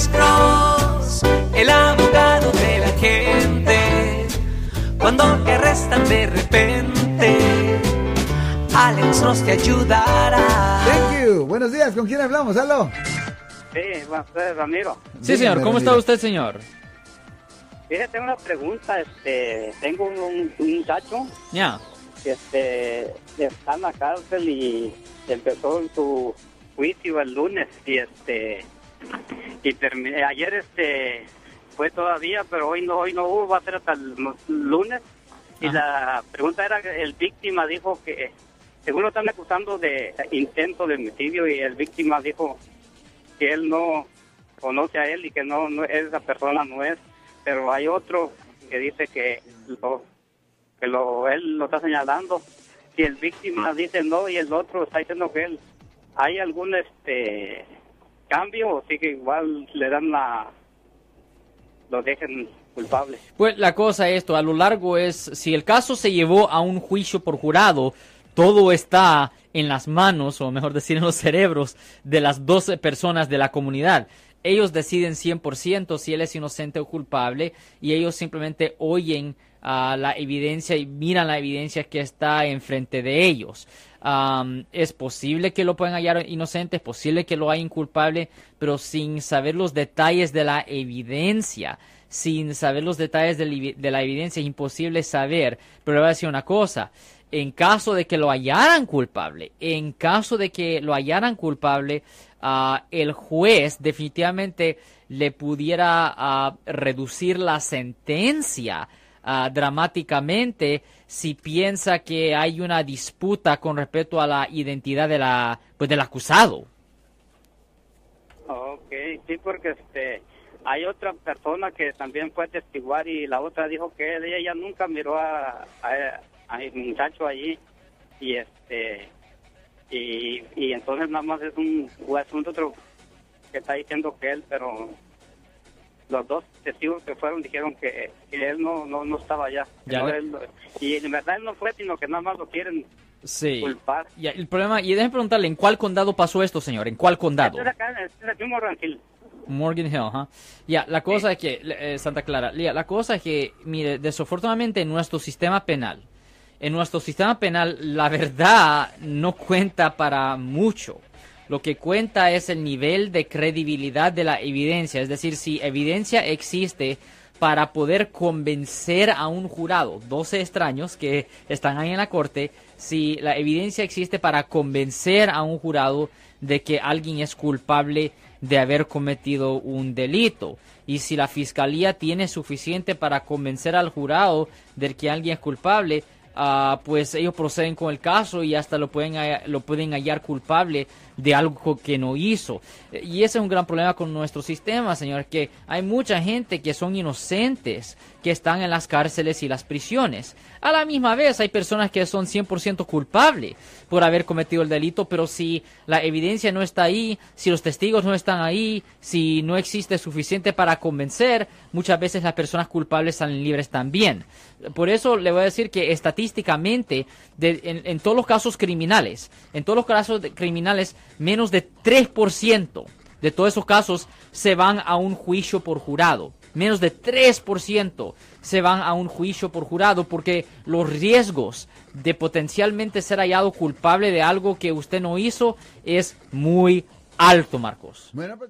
Alex Cross, el abogado de la gente. Cuando te arrestan de repente, Alex Cross te ayudará. Thank you. Buenos días, ¿con quién hablamos? ¿Aló? Sí, buenas tardes, Ramiro. Sí, señor. ¿Cómo está usted, señor? Fíjate, tengo una pregunta. Este, tengo un, muchacho Ya. que este, está en la cárcel y empezó su juicio el lunes y este y terminé ayer este fue todavía pero hoy no hoy no hubo va a ser hasta el lu- lunes. Y Ajá. la pregunta era el víctima dijo que según lo están acusando de intento de homicidio y el víctima dijo que él no conoce a él y que no, no esa persona no es. Pero hay otro que dice que lo que lo él lo está señalando. Si el víctima dice no y el otro está diciendo que él hay algún este cambio o sí que igual le dan la lo dejen culpable Pues la cosa es esto, a lo largo es, si el caso se llevó a un juicio por jurado, todo está en las manos, o mejor decir, en los cerebros de las 12 personas de la comunidad. Ellos deciden 100% si él es inocente o culpable y ellos simplemente oyen ah, la evidencia y miran la evidencia que está enfrente de ellos. Es posible que lo puedan hallar inocente, es posible que lo hayan culpable, pero sin saber los detalles de la evidencia sin saber los detalles de, la evi- de la evidencia es imposible saber. Pero le voy a decir una cosa. En caso de que lo hallaran culpable, en caso de que lo hallaran culpable, ah, el juez definitivamente le pudiera ah, reducir la sentencia ah, dramáticamente si piensa que hay una disputa con respecto a la identidad de la, pues, del acusado. Ok, sí, porque este hay otra persona que también fue a testiguar y la otra dijo que él- ella nunca miró a, a, a el muchacho allí y este y, y entonces nada más es un un otro que está diciendo que él pero los dos testigos que fueron dijeron que, que él no, no no estaba allá Ya no, le- él- y en verdad él no fue sino que nada más lo quieren Sí. culpar Ya, el problema, y déjeme preguntarle, ¿en cuál condado pasó esto, señor? ¿En cuál condado? Este es acá, este es aquí en Morgan Hill. Morgan Hill. Ya, la cosa es que, eh, Santa Clara, ya, la cosa es que, mire, desafortunadamente en nuestro sistema penal, en nuestro sistema penal, la verdad no cuenta para mucho. Lo que cuenta es el nivel de credibilidad de la evidencia, es decir, si evidencia existe para poder convencer a un jurado, 12 extraños que están ahí en la corte, si la evidencia existe para convencer a un jurado de que alguien es culpable de haber cometido un delito. Y si la fiscalía tiene suficiente para convencer al jurado de que alguien es culpable, ah, pues ellos proceden con el caso y hasta lo pueden, lo pueden hallar culpable de algo que no hizo. Y ese es un gran problema con nuestro sistema, señor, que hay mucha gente que son inocentes, que están en las cárceles y las prisiones. A la misma vez hay personas que son 100% culpables por haber cometido el delito, pero si la evidencia no está ahí, si los testigos no están ahí, si no existe suficiente para convencer, muchas veces las personas culpables salen libres también. Por eso le voy a decir que estadísticamente, en, en todos los casos criminales, en todos los casos de- criminales, menos de 3% de todos esos casos se van a un juicio por jurado. Menos de 3% se van a un juicio por jurado porque los riesgos de potencialmente ser hallado culpable de algo que usted no hizo es muy alto, Marcos. Pues.